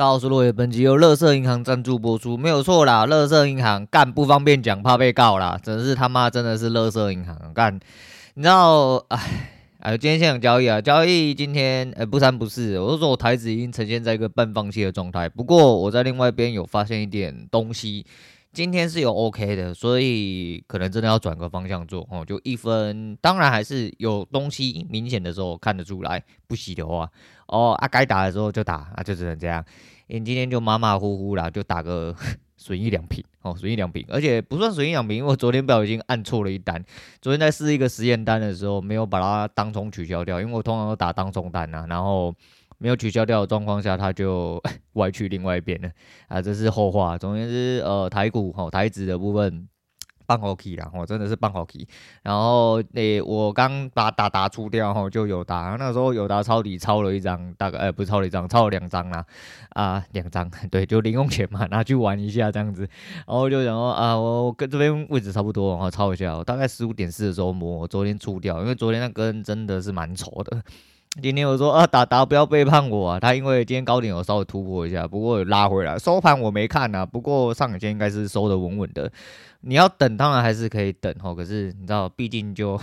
大家好，我是落叶，本集由乐色银行赞助播出，没有错啦。乐色银行干不方便讲，怕被告啦。真是他妈真的是乐色银行干。你知道，哎哎，今天现场交易啊，交易今天呃不三不四，我是说我台子已经呈现在一个半放弃的状态。不过我在另外一边有发现一点东西，今天是有 OK 的，所以可能真的要转个方向做哦。就一分，当然还是有东西明显的时候看得出来，不洗的话。哦啊，该打的时候就打啊，就只能这样。你今天就马马虎虎啦，就打个 损益两平哦，损益两平，而且不算损益两平，因为我昨天不小心按错了一单。昨天在试一个实验单的时候，没有把它当冲取消掉，因为我通常都打当冲单呐，然后没有取消掉的状况下，它就 歪去另外一边了啊，这是后话。总之，呃，台股吼台指的部分。棒 OK 啦，我真的是棒 OK。然后诶、我刚把打打出掉后就有打，那时候有打抄底抄了一张，大概呃不是抄了一张，抄了两张啦，啊两张，对，就零用钱嘛，拿去玩一下这样子。然后就想说啊，我跟这边位置差不多，然后抄一下，我大概十五点四的时候摸，我昨天出掉，因为昨天那根真的是蛮丑的。今天我说啊，达达不要背叛我啊，他因为今天高点有稍微突破一下，不过拉回来，收盘我没看啊，不过上影线应该是收的稳稳的。你要等，当然还是可以等哦。可是你知道，毕竟就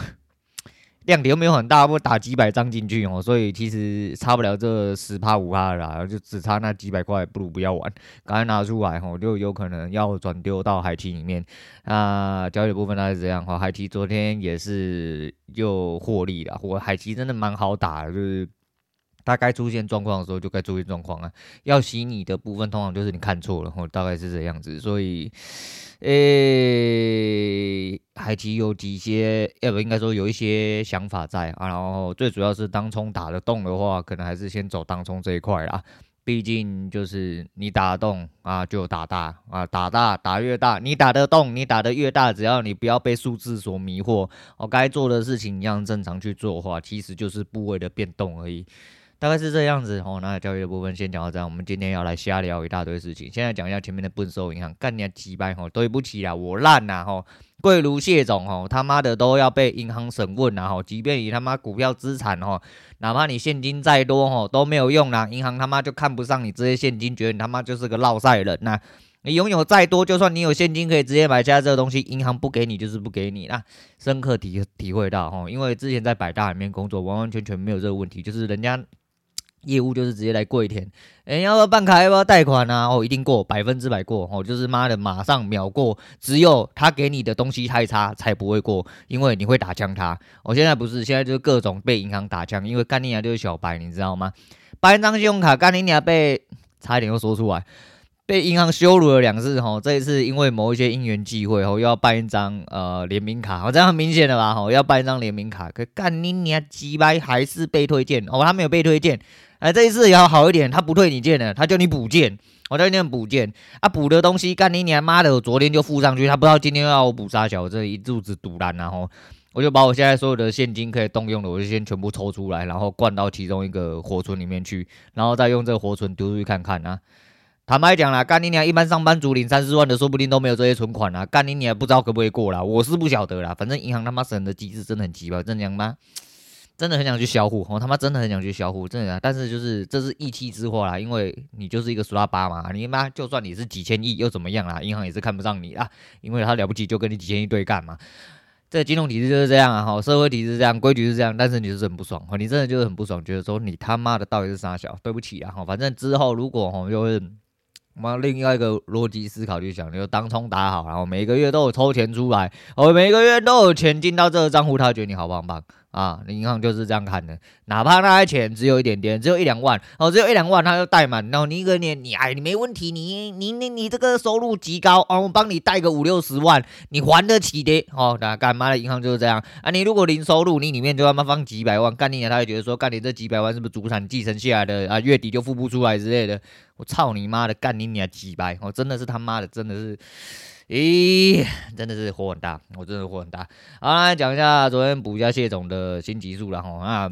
量体又没有很大，不打几百张进去哦，所以其实差不了这十趴五趴啦，就只差那几百块，不如不要玩，赶快拿出来哦，就有可能要转丢到海期里面。那，交易部分大概是这样哈，海期昨天也是又获利了，我海期真的蛮好打的，就是。它该出现状况的时候就该出现状况啊，要洗你的部分通常就是你看错了，大概是这样子，所以，诶、欸，海奇有几些，要不应该说有一些想法在啊，然后最主要是当冲打得动的话，可能还是先走当冲这一块啦，毕竟就是你打得动啊就打大啊，打大打越大，你打得动你打得越大，只要你不要被数字所迷惑，哦，该做的事情一样正常去做的话，其实就是部位的变动而已。大概是这样子哦，那教育的部分先讲到这样。我们今天要来瞎聊一大堆事情。现在讲一下前面的笨手银行，干你啊鸡掰吼，对不起啦，我烂呐吼，贵如谢总吼，他妈的都要被银行审问呐吼。即便你他妈股票资产吼，哪怕你现金再多吼都没有用啦，银行他妈就看不上你这些现金，觉得你他妈就是个落赛人呐。你拥有再多，就算你有现金可以直接买下这个东西，银行不给你就是不给你啦。深刻体体会到吼，因为之前在百大里面工作，完完全全没有这个问题，就是人家。业务就是直接来跪舔，哎、要不要办卡？要不要贷款啊？哦，一定过，百分之百过，哦，就是妈的，马上秒过。只有他给你的东西太差，才不会过，因为你会打枪他。我、哦、现在不是，现在就是各种被银行打枪，因为干你娘就是小白，你知道吗？办一张信用卡，干你娘被差一点又说出来，被银行羞辱了两次，吼、哦，这一次因为某一些因缘际会，吼、哦，又要办一张呃联名卡，哦，这样很明显的吧，吼、哦，要办一张联名卡，可干你娘鸡掰还是被推荐，哦，他没有被推荐。哎，这一次也要好一点，他不退你件了，他叫你补件，我叫你补件啊，补的东西干你娘妈的，我昨天就付上去，他不知道今天又要我补啥小，我这一肚子赌烂，然后我就把我现在所有的现金可以动用的，我就先全部抽出来，然后灌到其中一个活存里面去，然后再用这个活存丢出去看看啊。坦白讲啦，干你娘，一般上班族领三四万的，说不定都没有这些存款啊，干你娘不知道可不可以过啦，我是不晓得啦，反正银行他妈审的机制真的很奇葩，真的吗？真的很想去销户，我他妈真的很想去销户，真的。但是就是这是意气之祸啦，因为你就是一个苏拉巴嘛，你妈就算你是几千亿又怎么样啦？银行也是看不上你啦，因为他了不起就跟你几千亿对干嘛。这金融体制就是这样啊，哈，社会体制是这样，规矩是这样，但是你就是很不爽，你真的就是很不爽，觉得说你他妈的到底是啥小？对不起啊，哈，反正之后如果哈就是。妈另外一个逻辑思考就想，你就当冲打好，然后每个月都有抽钱出来，哦，每个月都有钱进到这个账户，他觉得你好棒棒啊！银行就是这样看的，哪怕那些钱只有一点点，只有一两万，哦，只有一两万，他就贷满，然后你一个年，你哎，你没问题，你你你你这个收入极高，哦，我帮你贷个五六十万，你还得起的，哦，那干嘛的银行就是这样啊？你如果零收入，你里面就他妈放几百万，干你娘，他会觉得说，干你这几百万是不是祖产继承下来的啊？月底就付不出来之类的。我操你妈的，干你娘几百！我真的是他妈的，真的是，咦，真的是火很大，我真的火很大。好，来讲一下昨天补一下谢总的新集数了哈啊，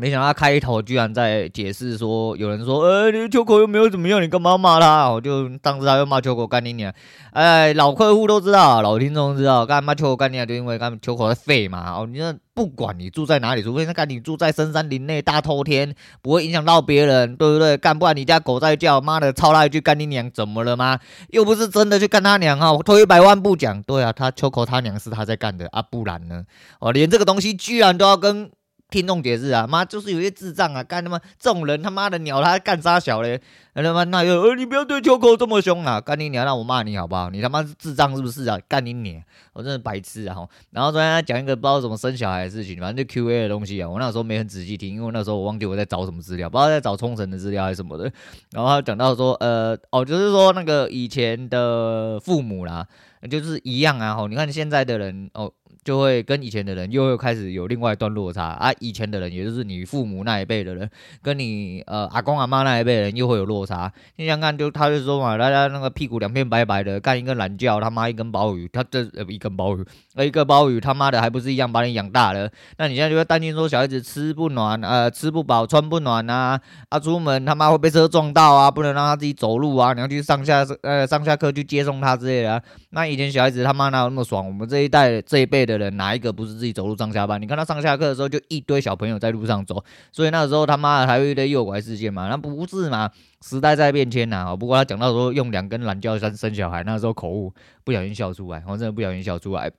没想到开头居然在解释说，有人说，呃，你秋口又没有怎么样，你干嘛骂他？我就当时他又骂秋口干你娘，哎，老客户都知道，老听众知道，干嘛秋口干你娘？就因为干秋口在废嘛。哦，你说不管你住在哪里，除非那干你住在深山林内大透天，不会影响到别人，对不对？干不然你家狗在叫，妈的，操他一句干你娘，怎么了吗？又不是真的去干他娘哈，退一百万步讲，对啊，他秋口他娘是他在干的啊，不然呢？哦，连这个东西居然都要跟。听众解释啊，妈就是有些智障啊，干他妈这种人他妈的鸟他干啥小嘞？他妈那又呃你不要对秋口这么凶啊，干你娘让我骂你好不好？你他妈智障是不是啊？干你娘！我真的白痴啊！然后昨天他讲一个不知道怎么生小孩的事情，反正就 Q A 的东西啊，我那时候没很仔细听，因为那时候我忘记我在找什么资料，不知道在找冲绳的资料还是什么的。然后他讲到说，呃哦，就是说那个以前的父母啦，就是一样啊。吼，你看现在的人哦。就会跟以前的人又又开始有另外一段落差啊！以前的人，也就是你父母那一辈的人，跟你呃阿公阿妈那一辈人又会有落差。你想看，就他就说嘛，大家那个屁股两片白白的，干一个懒觉，他妈一根鲍鱼，他这呃一根鲍鱼，呃一个鲍鱼，他妈的还不是一样把你养大了？那你现在就会担心说小孩子吃不暖，呃吃不饱，穿不暖啊，啊出门他妈会被车撞到啊，不能让他自己走路啊，你要去上下呃上下课去接送他之类的啊。那以前小孩子他妈哪有那么爽？我们这一代这一辈的。人哪一个不是自己走路上下班？你看他上下课的时候就一堆小朋友在路上走，所以那时候他妈的还有一堆诱拐事件嘛？那不是嘛？时代在变迁呐。不过他讲到说用两根懒觉生生小孩，那时候口误不小心笑出来，我真的不小心笑出来。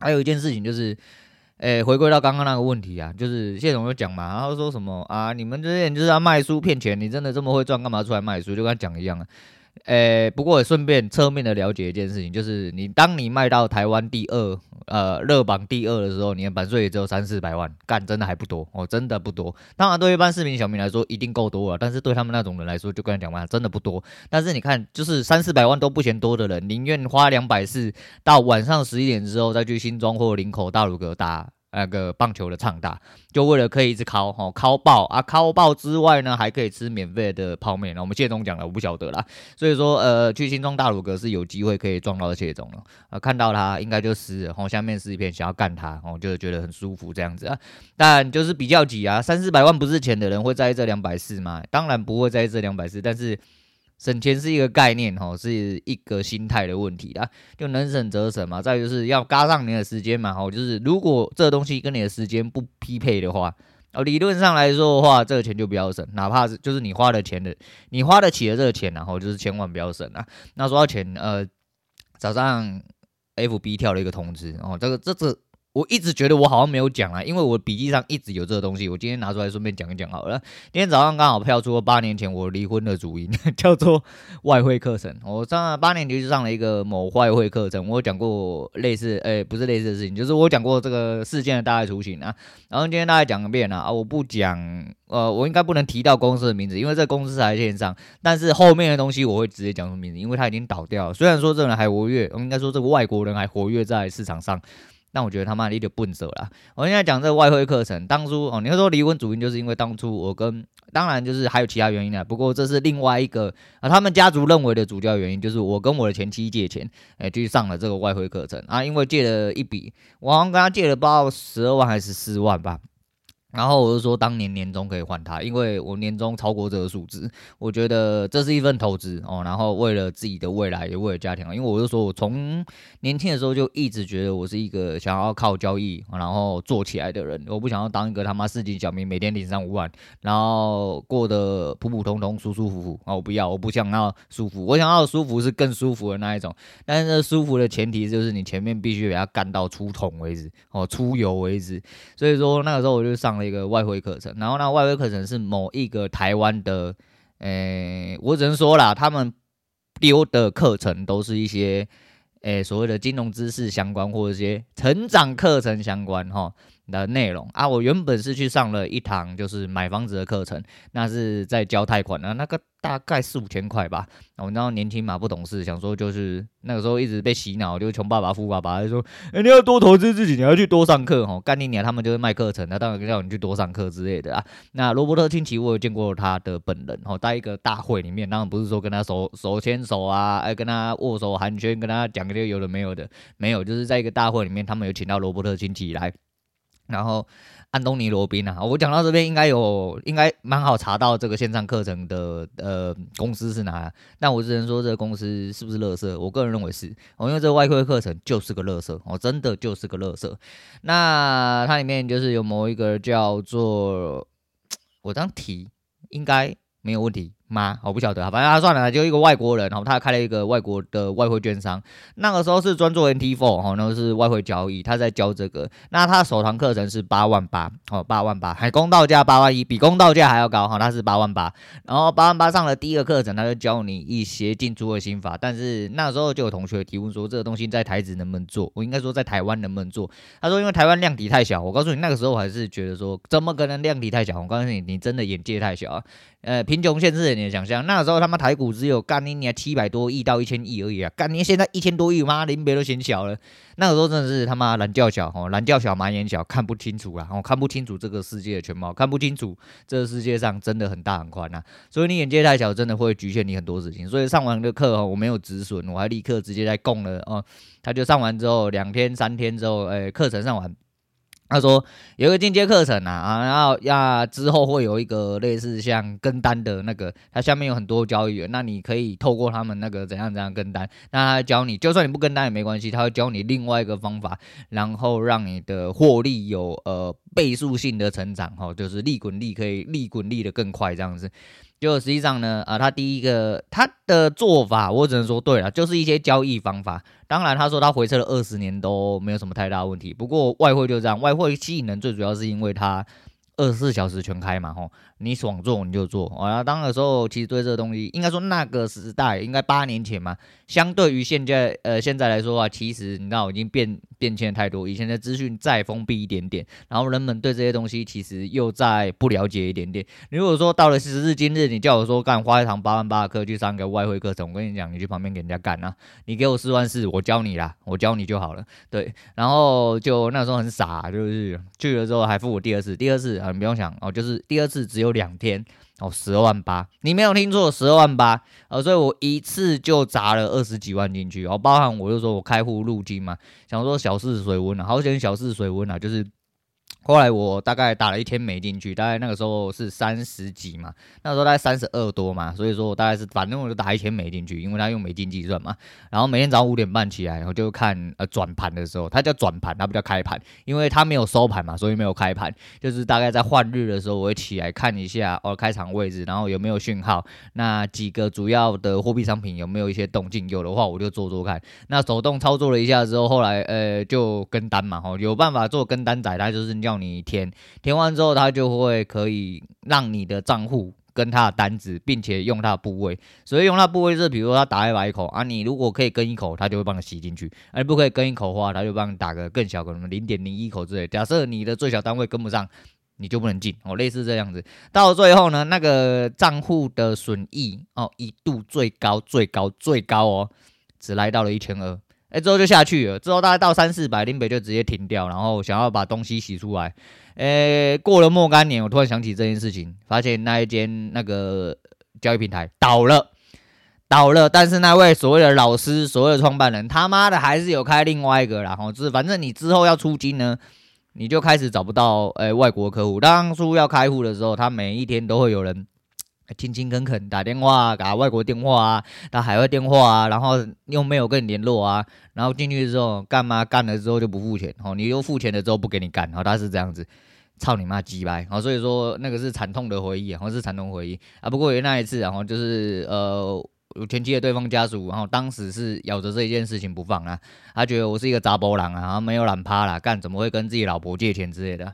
还有一件事情就是，诶、回归到刚刚那个问题啊，就是谢总有讲嘛，然后说什么啊？你们这些人就是要卖书骗钱，你真的这么会赚，干嘛出来卖书？就跟他讲一样啊。诶、不过也顺便侧面的了解一件事情，就是你当你卖到台湾第二，呃，热榜第二的时候，你的版税也只有三四百万，干真的还不多哦，真的不多。当然，对一般市民小民来说一定够多了，但是对他们那种人来说，就跟他讲嘛，真的不多。但是你看，就是三四百万都不嫌多的人，宁愿花两百四到晚上十一点之后再去新庄或林口大鲁阁打。那个棒球的畅大，就为了可以一直敲吼敲爆啊，敲爆之外呢，还可以吃免费的泡面。那我们谢总讲了，我不晓得啦。所以说，呃，去新庄大鲁阁是有机会可以撞到谢总了。啊，看到他应该就湿了，吼，下面是一片想要干他，哦，就觉得很舒服这样子啊。但就是比较挤啊，三四百万不是钱的人会在意这两百四吗？当然不会在意这两百四，但是。省钱是一个概念，哈，是一个心态的问题啦，就能省则省嘛。再就是要嘎上你的时间嘛，哈，就是如果这东西跟你的时间不匹配的话，哦，理论上来说的话，这个钱就不要省，哪怕是就是你花的钱的，你花得起的这个钱，然后就是千万不要省啊。那说到钱，呃，早上 FB 跳了一个通知，哦，这个这这。我一直觉得我好像没有讲啊，因为我笔记上一直有这个东西。我今天拿出来顺便讲一讲好了。今天早上刚好飘出了八年前我离婚的主因，叫做外汇课程。我上八年前就上了一个某外汇课程，我讲过类似，哎、不是类似的事情，就是我讲过这个事件的大概雏形啊。然后今天大概讲个遍了啊，我不讲，呃，我应该不能提到公司的名字，因为这个公司还在线上。但是后面的东西我会直接讲出名字，因为它已经倒掉了。虽然说这个人还活跃，我应该说这个外国人还活跃在市场上。但我觉得他妈的有点笨手了。我现在讲这个外汇课程，当初哦，你要说离婚主因就是因为当初我跟，当然就是还有其他原因啊。不过这是另外一个啊，他们家族认为的主要原因就是我跟我的前妻借钱，哎，去上了这个外汇课程啊。因为借了一笔，我好像跟他借了不知道十二万还是四万吧。然后我就说，当年年终可以换他，因为我年终超过这个数字，我觉得这是一份投资哦。然后为了自己的未来，也为了家庭，因为我就说我从年轻的时候就一直觉得我是一个想要靠交易然后做起来的人，我不想要当一个他妈市井小民，每天领三五万，然后过得普普通通、舒舒服服啊！我不要，我不想要舒服，我想要舒服是更舒服的那一种。但是舒服的前提就是你前面必须给他干到出桶为止哦，出油为止。所以说那个时候我就上了。这个外汇课程，然后呢外汇课程是某一个台湾的，诶、我只能说啦，他们丢的课程都是一些，诶、所谓的金融知识相关或者一些成长课程相关哈。的内容啊。我原本是去上了一堂就是买房子的课程，那是在交贷款的那个。大概四五千块吧，我然后年轻嘛，不懂事，想说就是那个时候一直被洗脑，就是穷爸爸富爸爸，就说，哎、欸，你要多投资自己，你要去多上课，哦，干你娘，他们就是卖课程，那当然叫你去多上课之类的啊。那罗伯特清崎，我有见过他的本人，哦，在一个大会里面，当然不是说跟他手手牵手啊，哎，跟他握手寒暄，跟他讲个有的没有的，没有，就是在一个大会里面，他们有请到罗伯特清崎来。然后。安东尼罗宾啊，我讲到这边应该有，应该蛮好查到这个线上课程的呃公司是哪，但我只能说这个公司是不是垃圾？我个人认为是，哦，因为这个外汇课程就是个垃圾，哦，真的就是个垃圾。那它里面就是有某一个叫做，我这样提应该没有问题。吗？我不晓得啊，反正他算了，就一个外国人，然后他开了一个外国的外汇券商，那个时候是专做 NT4，哈，那个是外汇交易，他在教这个。那他首堂课程是八万八，哦，八万八，还公道价八万一，比公道价还要高哈，他是八万八。然后八万八上了第一个课程，他就教你一些进出的心法。但是那时候就有同学提问说，这个东西在台子能不能做？我应该说在台湾能不能做？他说因为台湾量体太小。我告诉你，那个时候我还是觉得说，怎么可能量体太小？我告诉你，你真的眼界太小。呃，贫穷限制了你的想象。那个时候他妈台股只有干你年七百多亿到一千亿而已啊！干你现在一千多亿，妈林别都嫌小了。那个时候真的是他妈懒觉小哦，懒觉小，马眼小，看不清楚啊！哦，看不清楚这个世界的全貌，看不清楚这个世界上真的很大很宽呐。所以你眼界太小，真的会局限你很多事情。所以上完的课哦，我没有止损，我还立刻直接在供了哦。他就上完之后，两天三天之后，诶，课程上完。他说有个进阶课程啊，啊，然后呀之后会有一个类似像跟单的那个，它下面有很多交易员，那你可以透过他们那个怎样怎样跟单，那他教你，就算你不跟单也没关系，他会教你另外一个方法，然后让你的获利有呃倍数性的成长，哈，就是利滚利可以利滚利的更快这样子。就实际上呢，啊，他第一个他的做法，我只能说对了，就是一些交易方法。当然，他说他回撤了二十年都没有什么太大问题。不过外汇就这样，外汇吸引人最主要是因为它二十四小时全开嘛，吼。你爽做你就做，啊，当的时候其实对这个东西，应该说那个时代应该八年前嘛，相对于现在呃现在来说啊，其实你知道已经变变迁太多，以前的资讯再封闭一点点，然后人们对这些东西其实又再不了解一点点。如果说到了时至今日，你叫我说干花一堂八万八的课去上个外汇课程，我跟你讲，你去旁边给人家干啊，你给我四万四，我教你啦，我教你就好了，对，然后就那时候很傻，就是去了之后还付我第二次，第二次你不用想哦，就是第二次只有。两天哦，十二万八，你没有听错，十二万八，呃，所以我一次就砸了二十几万进去，哦，包含我就说我开户入金嘛，想说小试水温啊，好险小试水温啊，就是。后来我大概打了一天没进去，大概那个时候是三十几嘛，那时候大概三十二多嘛，所以说我大概是反正我就打一天没进去，因为他用美金计算嘛。然后每天早上五点半起来，然后就看呃转盘的时候，它叫转盘，它不叫开盘，因为它没有收盘嘛，所以没有开盘。就是大概在换日的时候，我会起来看一下哦开场位置，然后有没有讯号，那几个主要的货币商品有没有一些动静，有的话我就做做看。那手动操作了一下之后，后来呃就跟单嘛，吼有办法做跟单仔，它就是这样你填填完之后，他就会可以让你的账户跟他的单子，并且用他的部位。所以用他的部位是，比如说他打一百口啊，你如果可以跟一口，他就会帮你吸进去；而不可以跟一口的话，他就帮你打个更小，可能零点零一口之类。假设你的最小单位跟不上，你就不能进哦，类似这样子。到最后呢，那个账户的损益哦，一度最高最高最高哦，只来到了一千二。哎，之后就下去了。之后大概到三四百，林北就直接停掉，然后想要把东西洗出来。哎，过了若干年，我突然想起这件事情，发现那一间那个交易平台倒了，倒了。但是那位所谓的老师，所谓的创办人，他妈的还是有开另外一个。然后就是反正你之后要出金呢，你就开始找不到哎外国客户。当初要开户的时候，他每一天都会有人。勤勤恳恳打电话啊，打外国电话啊，打海外电话啊，然后又没有跟你联络啊，然后进去之后干嘛？干了之后就不付钱，哦，你又付钱了之后不给你干，哦，他是这样子，操你妈鸡掰，哦，所以说那个是惨痛的回忆，哦，是惨痛回忆啊。不过有那一次，然后就是呃，前妻的对方家属，然后当时是咬着这一件事情不放啊，他觉得我是一个杂波狼啊，然后没有懒趴啦，干怎么会跟自己老婆借钱之类的，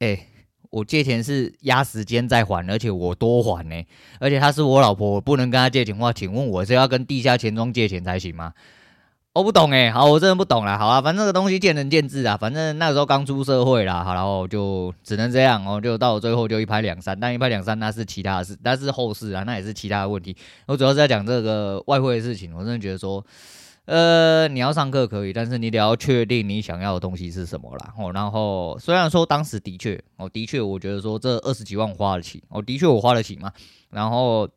哎。我借钱是压时间在还，而且我多还呢，而且她是我老婆，我不能跟她借钱的话，请问我是要跟地下钱庄借钱才行吗？我不懂哎，好，我真的不懂啦。好啊，反正这个东西见仁见智啊，反正那时候刚出社会啦，好，然后就只能这样哦，就到最后就一拍两散，但一拍两散那是其他的事，那是后事啊，那也是其他的问题。我主要是在讲这个外汇的事情，我真的觉得说。呃，你要上课可以，但是你得要确定你想要的东西是什么啦。哦，然后虽然说当时的确，哦，的确，我觉得说这二十几万花得起，哦，的确我花得起嘛。然后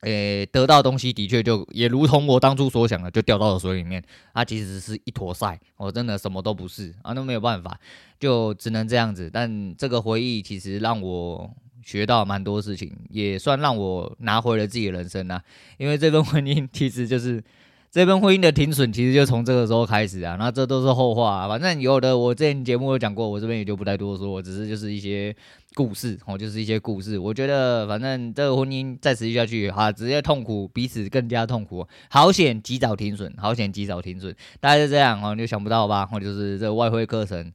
诶，得到东西的确就也如同我当初所想的，就掉到了水里面。它其实是一坨赛，我真的什么都不是啊，那没有办法，就只能这样子。但这个回忆其实让我学到蛮多事情，也算让我拿回了自己的人生啊。因为这份婚姻其实就是。这份婚姻的停损，其实就从这个时候开始啊，那这都是后话。反正有的我之前节目有讲过，我这边也就不再多说，我只是就是一些故事哦，就是一些故事。我觉得反正这个婚姻再持续下去，哈，直接痛苦，彼此更加痛苦。好险及早停损，好险及早停损，大概是这样哦，你就想不到吧？哦，就是这个外汇课程，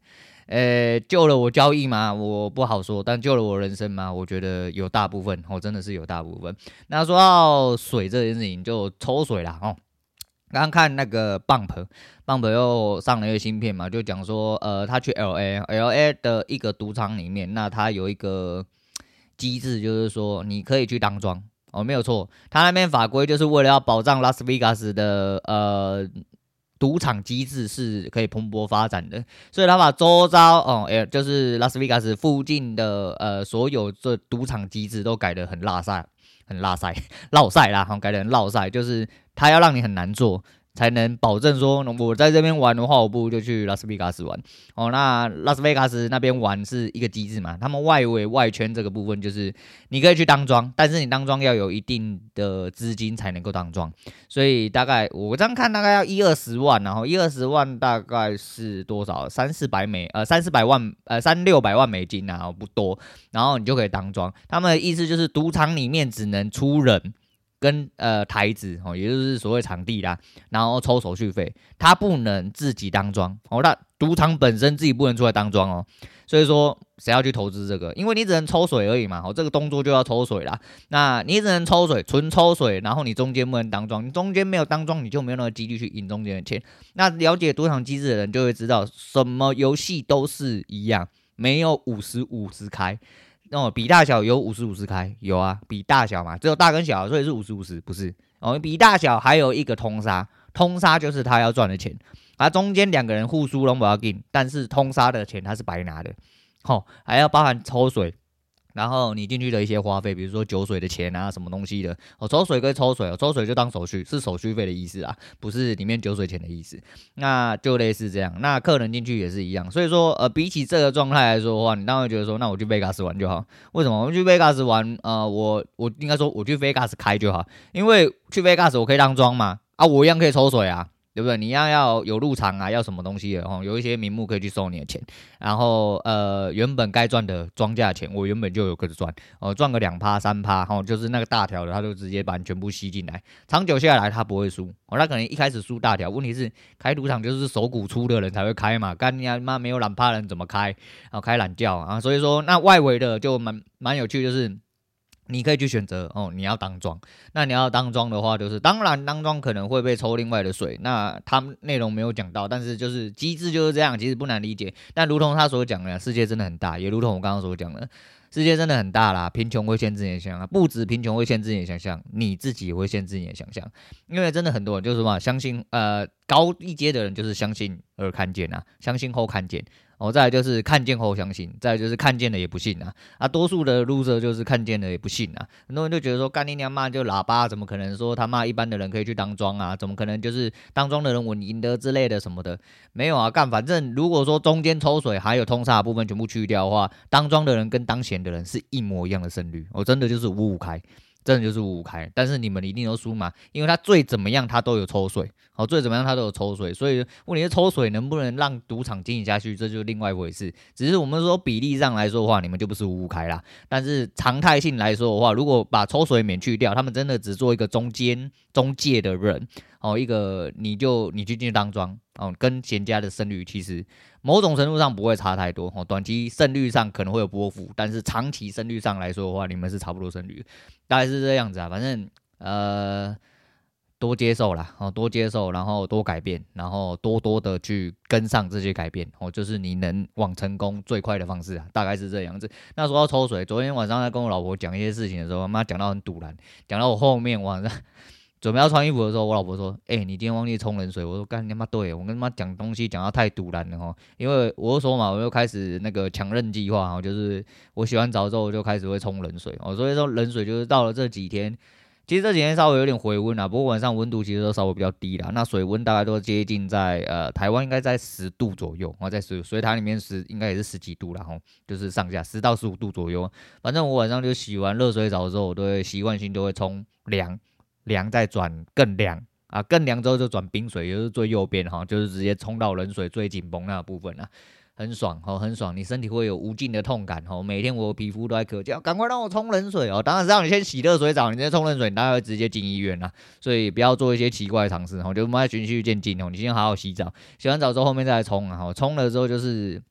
呃，救了我交易吗？我不好说，但救了我人生吗？我觉得有大部分哦，真的是有大部分。那说到水这件事情，就抽水啦哦。刚看那个 Bump，Bump 又上了一个新片嘛，就讲说，呃，他去 LA，LA 的一个赌场里面，那他有一个机制，就是说你可以去当庄哦，没有错，他那边法规就是为了要保障拉斯维加斯的呃赌场机制是可以蓬勃发展的，所以他把周遭哦，哎，就是拉斯维加斯附近的呃所有这赌场机制都改得很拉赛，很拉塞，绕塞啦，好，改点绕塞，就是。他要让你很难做，才能保证说，我在这边玩的话，我不如就去拉斯维加斯玩。哦，那拉斯维加斯那边玩是一个机制嘛？他们外围外圈这个部分就是你可以去当庄，但是你当庄要有一定的资金才能够当庄。所以大概我这样看，大概要一二十万，然后一二十万大概是多少？三四百美呃三四百万呃三六百万美金啊，不多。然后你就可以当庄。他们的意思就是赌场里面只能出人。跟呃台子哦，也就是所谓场地啦，然后抽手续费，他不能自己当庄哦。那赌场本身自己不能出来当庄哦，所以说谁要去投资这个？因为你只能抽水而已嘛，哦，这个动作就要抽水啦。那你只能抽水，纯抽水，然后你中间不能当庄，你中间没有当庄，你就没有那个几率去赢中间的钱。那了解赌场机制的人就会知道，什么游戏都是一样，没有五十五十开。哦，比大小有五十五十开，有啊，比大小嘛，只有大跟小，所以是五十五十，不是哦。比大小还有一个通杀，通杀就是他要赚的钱，而中间两个人互输拢不要紧，但是通杀的钱他是白拿的，吼、还要包含抽水。然后你进去的一些花费，比如说酒水的钱啊，什么东西的，哦，抽水跟抽水，抽水就当手续，是手续费的意思啊，不是里面酒水钱的意思，那就类似这样。那客人进去也是一样，所以说，呃，比起这个状态来说的话，你当然觉得说，那我去 Vegas 玩就好。为什么？我去 Vegas 玩，呃，我我应该说我去 Vegas 开就好，因为去 Vegas 我可以当庄嘛，啊，我一样可以抽水啊。对不对？你要要有入场啊，要什么东西的哦？有一些名目可以去收你的钱，然后呃，原本该赚的庄稼钱，我原本就有个赚哦，赚个两趴三趴，哦，就是那个大条的，他就直接把你全部吸进来，长久下来他不会输哦，他可能一开始输大条，问题是开赌场就是手骨粗的人才会开嘛，干你妈没有懒趴人怎么开？然后开懒觉啊，所以说那外围的就蛮蛮有趣，就是。你可以去选择哦，你要当庄，那你要当庄的话，就是当然当庄可能会被抽另外的水，那他们内容没有讲到，但是就是机制就是这样，其实不难理解。但如同他所讲的，世界真的很大，也如同我刚刚所讲的，世界真的很大啦，贫穷会限制你的想象，不止贫穷会限制你的想象，你自己也会限制你的想象，因为真的很多人就是什么相信，呃，高一阶的人就是相信而看见啊，相信后看见。哦，再来就是看见后相信，再来就是看见了也不信啊！啊，多数的 loser 就是看见了也不信啊！很多人就觉得说，干你娘妈就喇叭，怎么可能说他妈一般的人可以去当庄啊？怎么可能就是当庄的人稳赢得之类的什么的？没有啊，干反正如果说中间抽水还有通杀部分全部去掉的话，当庄的人跟当闲的人是一模一样的胜率，我、真的就是五五开。真的就是五五开，但是你们一定都输嘛，因为他最怎么样他都有抽水，好，最怎么样他都有抽水，所以问题是抽水能不能让赌场经营下去，这就是另外一回事。只是我们说比例上来说的话，你们就不是五五开啦。但是常态性来说的话，如果把抽水免去掉，他们真的只做一个中间中介的人，哦，一个你就你就进去当庄，哦，跟闲家的胜率其实。某种程度上不会差太多哦，短期胜率上可能会有波幅，但是长期胜率上来说的话，你们是差不多胜率，大概是这样子啊。反正呃，多接受啦，哦，多接受，然后多改变，然后多多的去跟上这些改变哦，就是你能往成功最快的方式啊，大概是这样子。那说到抽水，昨天晚上在跟我老婆讲一些事情的时候，妈讲到很堵然，讲到我后面晚上。准备要穿衣服的时候，我老婆说：“哎、你今天忘记冲冷水。”我说：“干你妈对，我跟他妈讲东西讲到太赌烂了哈。”因为我说嘛，我又开始那个强韧计划哈，就是我洗完澡之后就开始会冲冷水哦。所以说冷水就是到了这几天，其实这几天稍微有点回温啊，不过晚上温度其实都稍微比较低啦。那水温大概都接近在呃台湾应该在十度左右，然后在水水塔里面十应该也是十几度啦，吼，就是上下十到十五度左右。反正我晚上就洗完热水澡之后，我都会习惯性都会冲凉，凉再转更凉啊，更凉之后就转冰水，也就是最右边哈，就是直接冲到冷水最紧绷那部分啊。很爽哦，很爽，你身体会有无尽的痛感哦。每天我皮肤都在咳叫，赶快让我冲冷水哦。当然是让你先洗热水澡，你再冲冷水，你大概会直接进医院啦。所以不要做一些奇怪的尝试哦，就慢慢循序渐进哦。你先好好洗澡，洗完澡之后后面再来冲啊。冲了之后就是。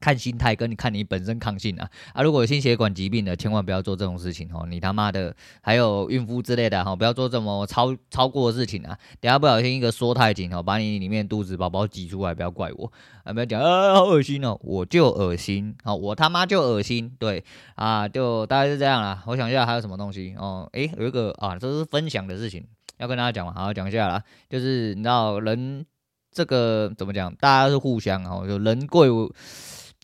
看心态跟你看你本身抗性啊啊！如果有心血管疾病的，千万不要做这种事情哦。你他妈的还有孕妇之类的哈，不要做这么超超过的事情啊！等下不小心一个缩太紧哦，把你里面肚子宝宝挤出来，不要怪我啊！不要讲啊，好恶心哦，我就恶心哦，我他妈就恶心。对啊，就大概是这样啦。我想一下还有什么东西哦？诶，有一个啊，这是分享的事情要跟大家讲嘛，好讲一下啦。就是你知道人这个怎么讲？大家是互相哦，就人贵。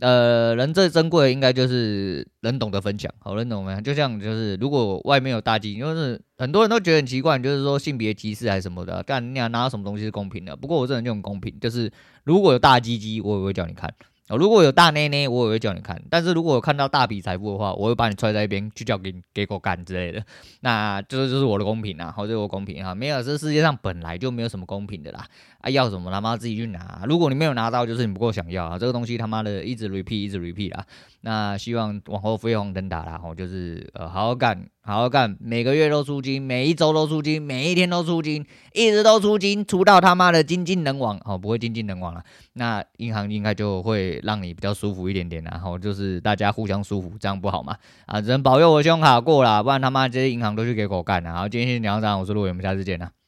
呃，人最珍贵的应该就是人懂得分享，好，人懂得分享，就像就是如果外面有大鸡，就是很多人都觉得很奇怪，就是说性别歧视还是什么的，干你俩哪有什么东西是公平的？不过我这人就很公平，就是如果有大鸡鸡，我也会叫你看。哦，如果有大内内，我也会叫你看；但是如果有看到大笔财富的话，我会把你踹在一边，去叫给你给狗干之类的。那这就是我的公平啊，好，这是我公平啊。没有，这世界上本来就没有什么公平的啦。啊，要什么他妈自己去拿。如果你没有拿到，就是你不够想要啊。这个东西他妈的一直 repeat，一直 repeat 啊。那希望往后飞黄腾达啦，吼，就是呃好好干。好好干，每个月都出金，每一周都出金，每一天都出金，一直都出金，出到他妈的金金人亡哦，不会金金人亡了。那银行应该就会让你比较舒服一点点，然后就是大家互相舒服，这样不好吗？啊，只能保佑我信用卡过了，不然他妈这些银行都去给狗干了。好，今天先聊到这，我是陆伟，我们下次见了。